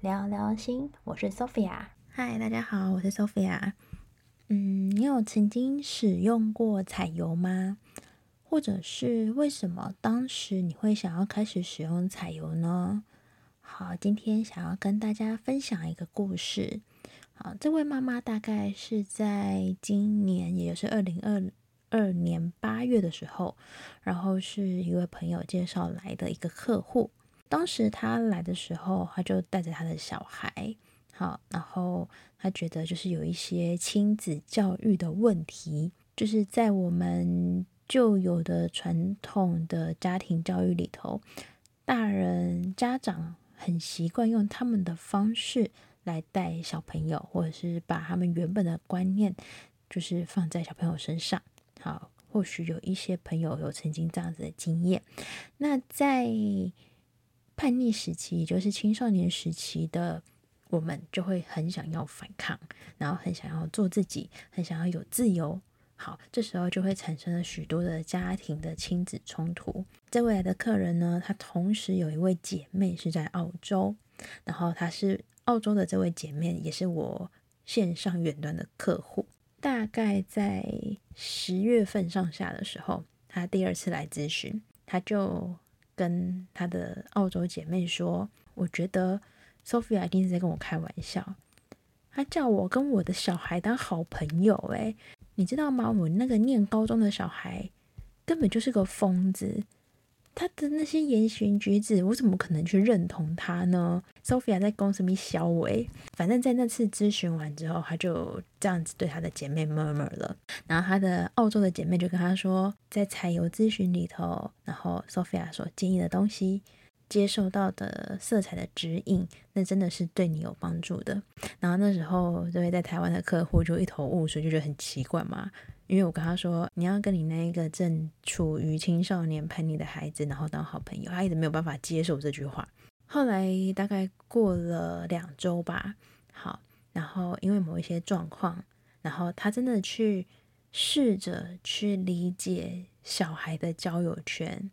聊聊心，我是 Sophia。嗨，大家好，我是 Sophia。嗯，你有曾经使用过彩油吗？或者是为什么当时你会想要开始使用彩油呢？好，今天想要跟大家分享一个故事。好，这位妈妈大概是在今年，也就是二零二二年八月的时候，然后是一位朋友介绍来的一个客户。当时他来的时候，他就带着他的小孩。好，然后他觉得就是有一些亲子教育的问题，就是在我们旧有的传统的家庭教育里头，大人家长很习惯用他们的方式来带小朋友，或者是把他们原本的观念就是放在小朋友身上。好，或许有一些朋友有曾经这样子的经验。那在叛逆时期，也就是青少年时期的。我们就会很想要反抗，然后很想要做自己，很想要有自由。好，这时候就会产生了许多的家庭的亲子冲突。这位来的客人呢，他同时有一位姐妹是在澳洲，然后她是澳洲的这位姐妹，也是我线上远端的客户。大概在十月份上下的时候，她第二次来咨询，她就跟他的澳洲姐妹说：“我觉得。” Sophia 一定是在跟我开玩笑，她叫我跟我的小孩当好朋友，诶，你知道吗？我那个念高中的小孩根本就是个疯子，他的那些言行举止，我怎么可能去认同他呢？Sophia 在公司里小伟，反正在那次咨询完之后，他就这样子对他的姐妹 murmur 了，然后他的澳洲的姐妹就跟他说，在彩油咨询里头，然后 Sophia 所建议的东西。接受到的色彩的指引，那真的是对你有帮助的。然后那时候，这位在台湾的客户就一头雾水，就觉得很奇怪嘛。因为我跟他说，你要跟你那一个正处于青少年叛逆的孩子，然后当好朋友，他一直没有办法接受这句话。后来大概过了两周吧，好，然后因为某一些状况，然后他真的去试着去理解小孩的交友圈。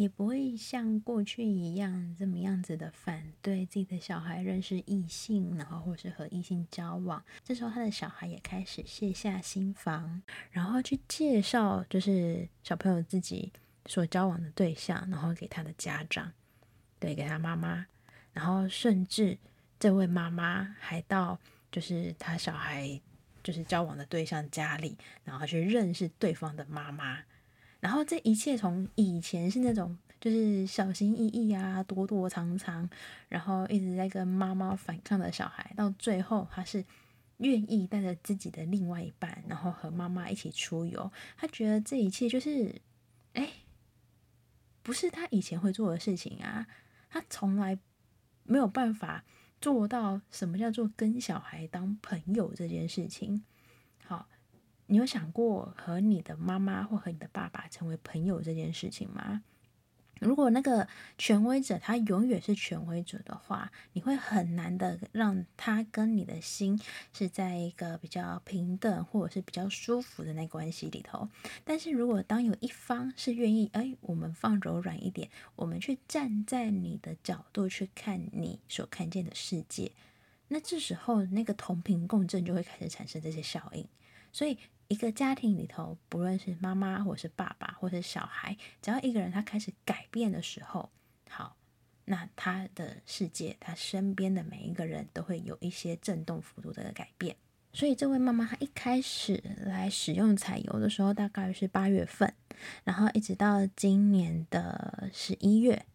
也不会像过去一样这么样子的反对自己的小孩认识异性，然后或是和异性交往。这时候他的小孩也开始卸下心防，然后去介绍就是小朋友自己所交往的对象，然后给他的家长，对，给他妈妈，然后甚至这位妈妈还到就是他小孩就是交往的对象家里，然后去认识对方的妈妈。然后这一切从以前是那种就是小心翼翼啊、躲躲藏藏，然后一直在跟妈妈反抗的小孩，到最后他是愿意带着自己的另外一半，然后和妈妈一起出游。他觉得这一切就是，哎，不是他以前会做的事情啊，他从来没有办法做到什么叫做跟小孩当朋友这件事情。你有想过和你的妈妈或和你的爸爸成为朋友这件事情吗？如果那个权威者他永远是权威者的话，你会很难的让他跟你的心是在一个比较平等或者是比较舒服的那关系里头。但是如果当有一方是愿意，哎，我们放柔软一点，我们去站在你的角度去看你所看见的世界，那这时候那个同频共振就会开始产生这些效应，所以。一个家庭里头，不论是妈妈，或是爸爸，或是小孩，只要一个人他开始改变的时候，好，那他的世界，他身边的每一个人都会有一些震动幅度的改变。所以这位妈妈她一开始来使用彩油的时候，大概是八月份，然后一直到今年的十一月，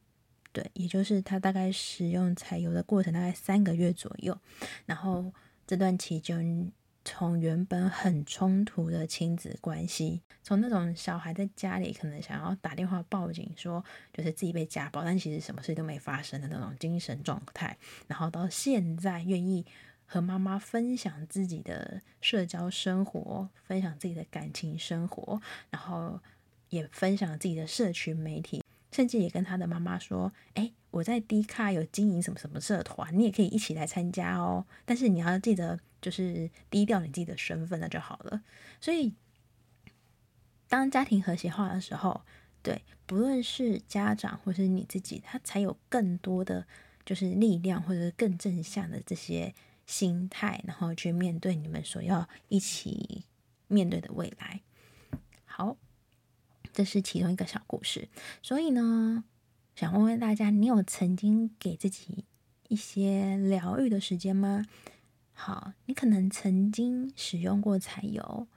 对，也就是她大概使用彩油的过程大概三个月左右，然后这段期间。从原本很冲突的亲子关系，从那种小孩在家里可能想要打电话报警说就是自己被家暴，但其实什么事都没发生的那种精神状态，然后到现在愿意和妈妈分享自己的社交生活，分享自己的感情生活，然后也分享自己的社群媒体。甚至也跟他的妈妈说：“诶，我在 D 卡有经营什么什么社团，你也可以一起来参加哦。但是你要记得，就是低调你自己的身份，那就好了。所以，当家庭和谐化的时候，对，不论是家长或是你自己，他才有更多的就是力量或者是更正向的这些心态，然后去面对你们所要一起面对的未来。好，这是其中一个小故事。所以呢，想问问大家，你有曾经给自己一些疗愈的时间吗？好，你可能曾经使用过彩油，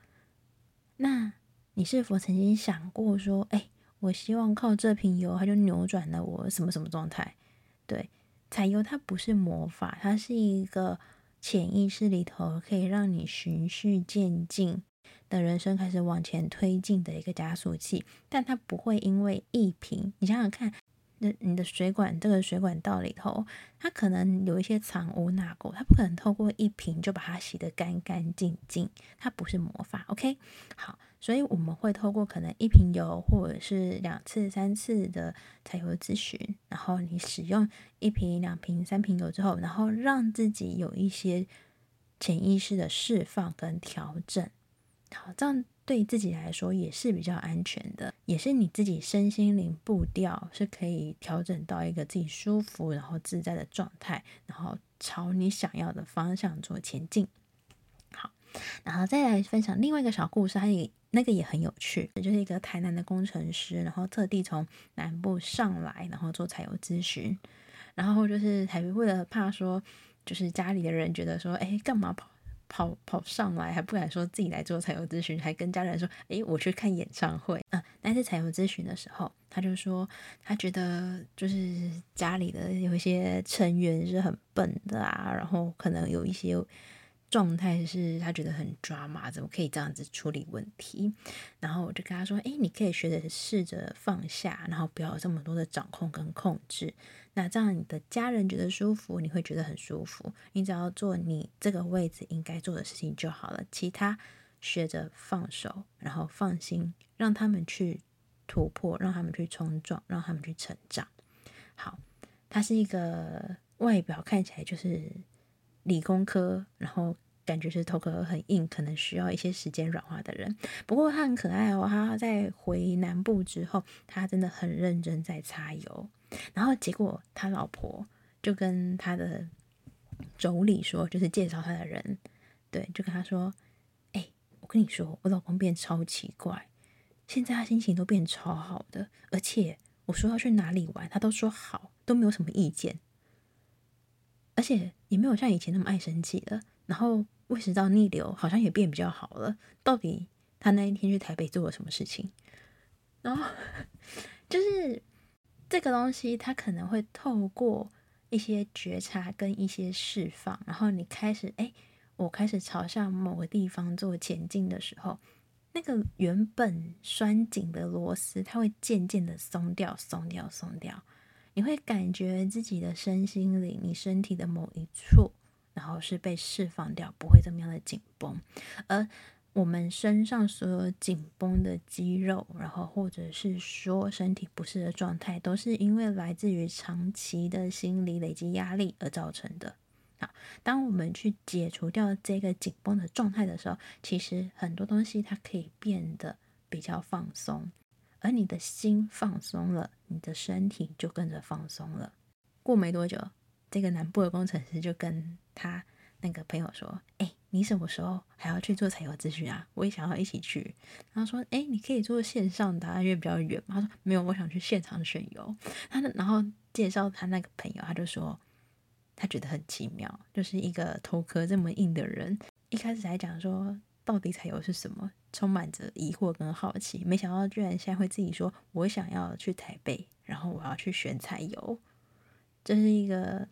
那你是否曾经想过说，哎，我希望靠这瓶油，它就扭转了我什么什么状态？对，彩油它不是魔法，它是一个潜意识里头可以让你循序渐进的人生开始往前推进的一个加速器，但它不会因为一瓶，你想想看。那你的水管这个水管道里头，它可能有一些藏污纳垢，它不可能透过一瓶就把它洗得干干净净，它不是魔法，OK？好，所以我们会透过可能一瓶油或者是两次、三次的彩油咨询，然后你使用一瓶、两瓶、三瓶油之后，然后让自己有一些潜意识的释放跟调整，好，这样。对自己来说也是比较安全的，也是你自己身心灵步调是可以调整到一个自己舒服然后自在的状态，然后朝你想要的方向做前进。好，然后再来分享另外一个小故事，它也那个也很有趣，就是一个台南的工程师，然后特地从南部上来，然后做彩油咨询，然后就是还为了怕说，就是家里的人觉得说，哎，干嘛跑？跑跑上来还不敢说自己来做财务咨询，还跟家人说：“诶，我去看演唱会。”啊，那次财务咨询的时候，他就说他觉得就是家里的有一些成员是很笨的啊，然后可能有一些。状态是他觉得很抓马，怎么可以这样子处理问题？然后我就跟他说：“诶，你可以学着试着放下，然后不要有这么多的掌控跟控制。那这样你的家人觉得舒服，你会觉得很舒服。你只要做你这个位置应该做的事情就好了。其他学着放手，然后放心，让他们去突破，让他们去冲撞，让他们去成长。好，他是一个外表看起来就是。”理工科，然后感觉是头壳很硬，可能需要一些时间软化的人。不过他很可爱哦，他在回南部之后，他真的很认真在擦油。然后结果他老婆就跟他的妯娌说，就是介绍他的人，对，就跟他说：“哎，我跟你说，我老公变超奇怪，现在他心情都变超好的，而且我说要去哪里玩，他都说好，都没有什么意见。”而且也没有像以前那么爱生气了，然后胃食道逆流好像也变比较好了。到底他那一天去台北做了什么事情？然后就是这个东西，它可能会透过一些觉察跟一些释放，然后你开始哎，我开始朝向某个地方做前进的时候，那个原本拴紧的螺丝，它会渐渐的松掉、松掉、松掉。你会感觉自己的身心灵，你身体的某一处，然后是被释放掉，不会这么样的紧绷。而我们身上所有紧绷的肌肉，然后或者是说身体不适的状态，都是因为来自于长期的心理累积压力而造成的。好，当我们去解除掉这个紧绷的状态的时候，其实很多东西它可以变得比较放松。而你的心放松了，你的身体就跟着放松了。过没多久，这个南部的工程师就跟他那个朋友说：“哎，你什么时候还要去做采油咨询啊？我也想要一起去。”然后说：“哎，你可以做线上的，因为比较远嘛。”他说：“没有，我想去现场选油。”他然后介绍他那个朋友，他就说他觉得很奇妙，就是一个头壳这么硬的人，一开始还讲说。到底彩油是什么？充满着疑惑跟好奇，没想到居然现在会自己说：“我想要去台北，然后我要去选彩油。”这是一个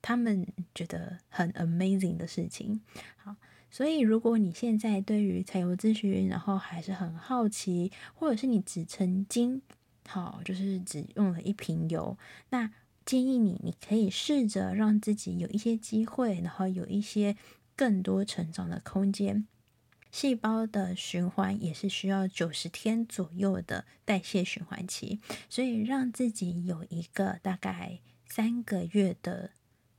他们觉得很 amazing 的事情。好，所以如果你现在对于彩油咨询，然后还是很好奇，或者是你只曾经好，就是只用了一瓶油，那建议你，你可以试着让自己有一些机会，然后有一些更多成长的空间。细胞的循环也是需要九十天左右的代谢循环期，所以让自己有一个大概三个月的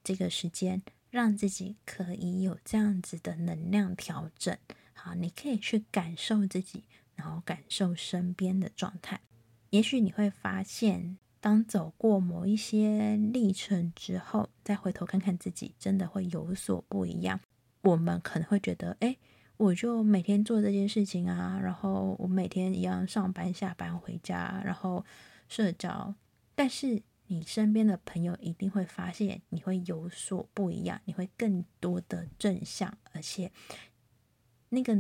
这个时间，让自己可以有这样子的能量调整。好，你可以去感受自己，然后感受身边的状态。也许你会发现，当走过某一些历程之后，再回头看看自己，真的会有所不一样。我们可能会觉得，哎，我就每天做这件事情啊，然后我每天一样上班、下班、回家，然后社交。但是你身边的朋友一定会发现，你会有所不一样，你会更多的正向，而且那个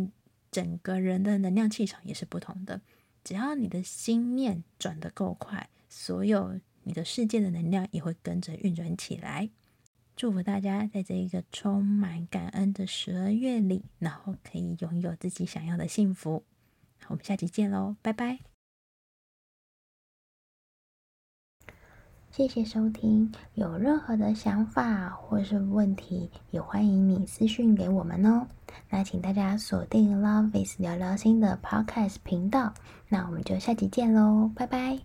整个人的能量气场也是不同的。只要你的心念转得够快，所有你的世界的能量也会跟着运转起来。祝福大家在这一个充满感恩的十二月里，然后可以拥有自己想要的幸福。我们下期见喽，拜拜！谢谢收听，有任何的想法或是问题，也欢迎你私讯给我们哦。那请大家锁定 Love is 聊聊心的 Podcast 频道，那我们就下期见喽，拜拜。